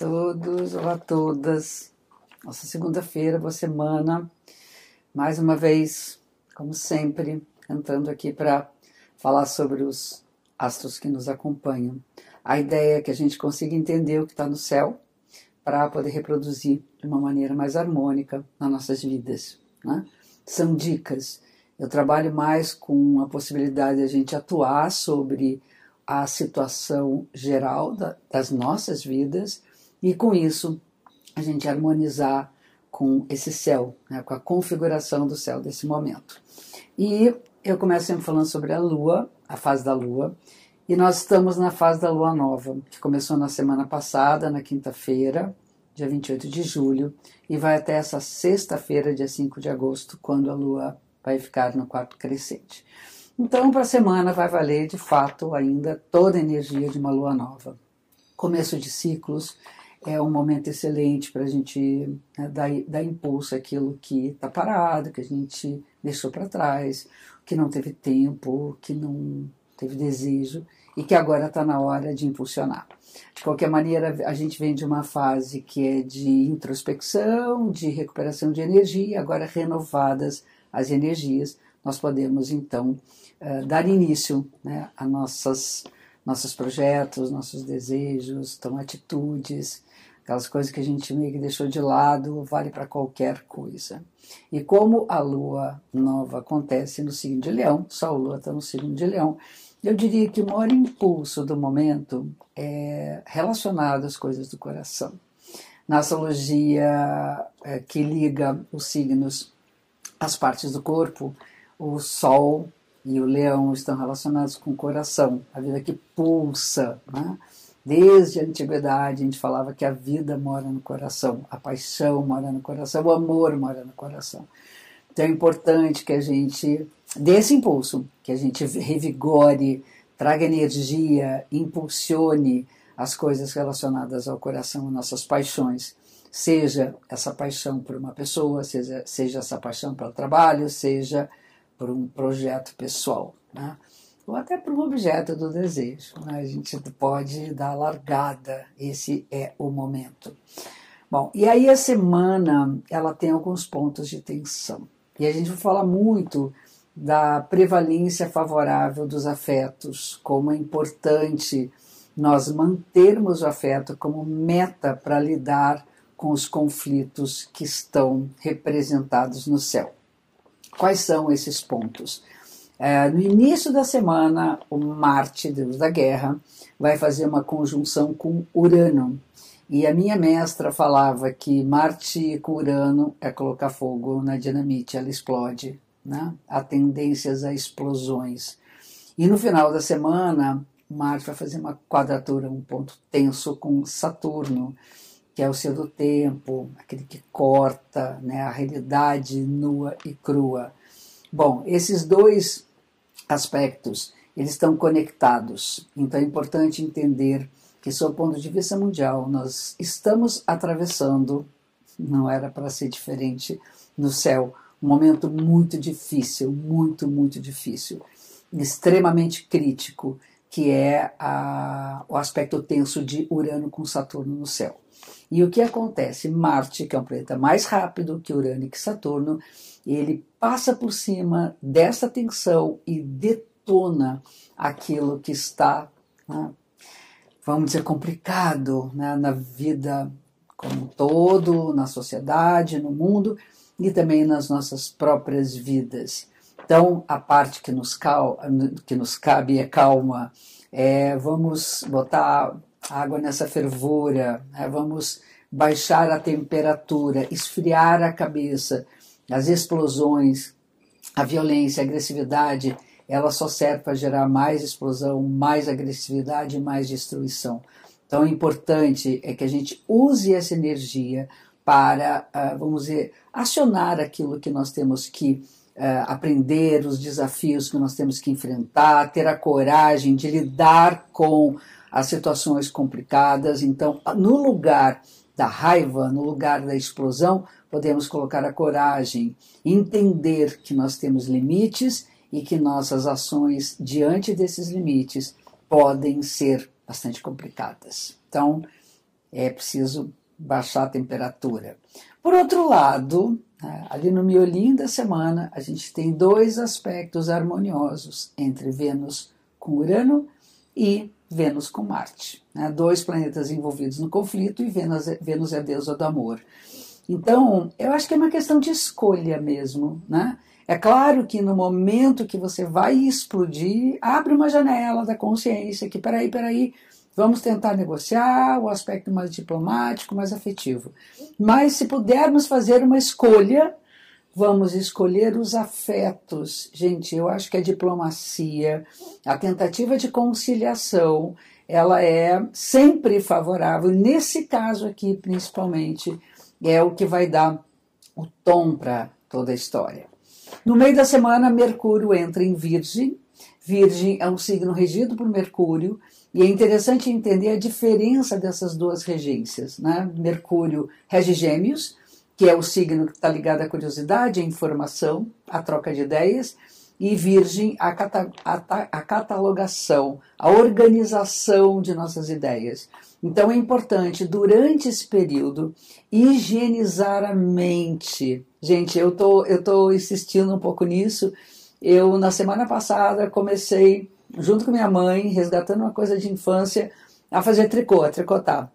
todos, olá a todas. Nossa segunda-feira, boa semana. Mais uma vez, como sempre, entrando aqui para falar sobre os astros que nos acompanham. A ideia é que a gente consiga entender o que está no céu para poder reproduzir de uma maneira mais harmônica nas nossas vidas. Né? São dicas. Eu trabalho mais com a possibilidade de a gente atuar sobre a situação geral da, das nossas vidas e com isso a gente harmonizar com esse céu, né, com a configuração do céu desse momento. E eu começo sempre falando sobre a lua, a fase da lua, e nós estamos na fase da lua nova, que começou na semana passada, na quinta-feira, dia 28 de julho, e vai até essa sexta-feira, dia 5 de agosto, quando a lua vai ficar no quarto crescente. Então, para a semana vai valer de fato ainda toda a energia de uma lua nova. Começo de ciclos, é um momento excelente para a gente né, dar, dar impulso àquilo que está parado, que a gente deixou para trás, que não teve tempo, que não teve desejo e que agora está na hora de impulsionar. De qualquer maneira, a gente vem de uma fase que é de introspecção, de recuperação de energia, agora renovadas as energias, nós podemos então uh, dar início né, a nossas, nossos projetos, nossos desejos, então atitudes, aquelas coisas que a gente meio que deixou de lado, vale para qualquer coisa. E como a lua nova acontece no signo de Leão, a lua está no signo de Leão, eu diria que o maior impulso do momento é relacionado às coisas do coração. Na astrologia é, que liga os signos às partes do corpo, o Sol e o Leão estão relacionados com o coração, a vida que pulsa, né? Desde a antiguidade a gente falava que a vida mora no coração, a paixão mora no coração, o amor mora no coração. Então é importante que a gente dê esse impulso, que a gente revigore, traga energia, impulsione as coisas relacionadas ao coração, nossas paixões. Seja essa paixão por uma pessoa, seja, seja essa paixão pelo trabalho, seja por um projeto pessoal. Né? ou até para um objeto do desejo. Né? A gente pode dar largada, esse é o momento. Bom, e aí a semana ela tem alguns pontos de tensão. E a gente vai falar muito da prevalência favorável dos afetos, como é importante nós mantermos o afeto como meta para lidar com os conflitos que estão representados no céu. Quais são esses pontos? É, no início da semana, o Marte, deus da guerra, vai fazer uma conjunção com Urano. E a minha mestra falava que Marte com Urano é colocar fogo na dinamite, ela explode. Né? Há tendências a explosões. E no final da semana, Marte vai fazer uma quadratura, um ponto tenso com Saturno, que é o seu do tempo, aquele que corta né, a realidade nua e crua. Bom, esses dois aspectos, eles estão conectados. Então é importante entender que, sob o ponto de vista mundial, nós estamos atravessando, não era para ser diferente no céu, um momento muito difícil, muito, muito difícil, extremamente crítico, que é a, o aspecto tenso de Urano com Saturno no céu. E o que acontece? Marte, que é um planeta mais rápido que Urano e que Saturno, ele passa por cima dessa tensão e detona aquilo que está, né, vamos dizer, complicado né, na vida como um todo, na sociedade, no mundo e também nas nossas próprias vidas. Então, a parte que nos, cal, que nos cabe é calma, é, vamos botar água nessa fervura, né, vamos baixar a temperatura, esfriar a cabeça, as explosões, a violência, a agressividade, ela só serve para gerar mais explosão, mais agressividade e mais destruição. Então, o importante é que a gente use essa energia para, ah, vamos dizer, acionar aquilo que nós temos que uh, aprender, os desafios que nós temos que enfrentar, ter a coragem de lidar com as situações complicadas. Então, no lugar da raiva, no lugar da explosão, podemos colocar a coragem, entender que nós temos limites e que nossas ações diante desses limites podem ser bastante complicadas. Então, é preciso baixar a temperatura. Por outro lado, ali no miolinho da semana, a gente tem dois aspectos harmoniosos entre Vênus com Urano e Vênus com Marte. Né? Dois planetas envolvidos no conflito e Vênus, Vênus é a deusa do amor. Então, eu acho que é uma questão de escolha mesmo, né? É claro que no momento que você vai explodir, abre uma janela da consciência que, peraí, peraí, vamos tentar negociar o aspecto mais diplomático, mais afetivo. Mas se pudermos fazer uma escolha, vamos escolher os afetos. Gente, eu acho que a diplomacia, a tentativa de conciliação, ela é sempre favorável. Nesse caso aqui, principalmente, é o que vai dar o tom para toda a história. No meio da semana, Mercúrio entra em Virgem. Virgem é um signo regido por Mercúrio, e é interessante entender a diferença dessas duas regências. Né? Mercúrio rege Gêmeos, que é o signo que está ligado à curiosidade, à informação, à troca de ideias, e Virgem, a, cata a, catalogação, a organização de nossas ideias. Então é importante, durante esse período, higienizar a mente. Gente, eu tô, eu tô insistindo um pouco nisso. Eu, na semana passada, comecei, junto com minha mãe, resgatando uma coisa de infância, a fazer tricô, a tricotar.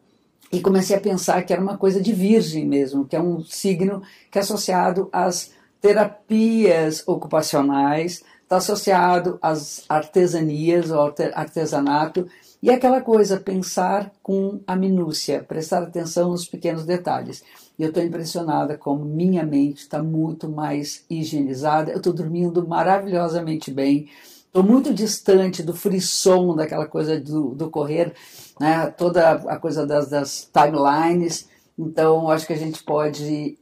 E comecei a pensar que era uma coisa de virgem mesmo, que é um signo que é associado às terapias ocupacionais, está associado às artesanias, ao artesanato, e aquela coisa, pensar com a minúcia, prestar atenção nos pequenos detalhes. E eu estou impressionada como minha mente está muito mais higienizada. Eu estou dormindo maravilhosamente bem. Estou muito distante do frisson, daquela coisa do, do correr, né? toda a coisa das, das timelines. Então, acho que a gente pode,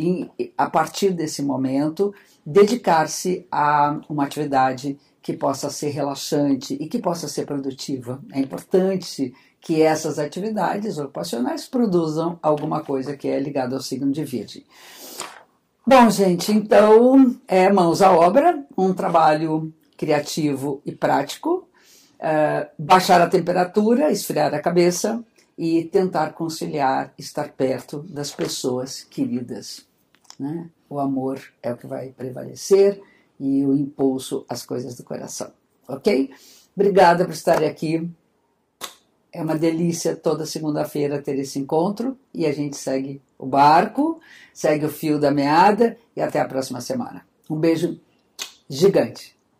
a partir desse momento, dedicar-se a uma atividade que possa ser relaxante e que possa ser produtiva. É importante que essas atividades ocupacionais produzam alguma coisa que é ligada ao signo de Virgem. Bom, gente, então é mãos à obra, um trabalho criativo e prático, é, baixar a temperatura, esfriar a cabeça e tentar conciliar, estar perto das pessoas queridas. Né? O amor é o que vai prevalecer e o impulso às coisas do coração. Ok? Obrigada por estar aqui. É uma delícia toda segunda-feira ter esse encontro e a gente segue o barco, segue o fio da meada e até a próxima semana. Um beijo gigante.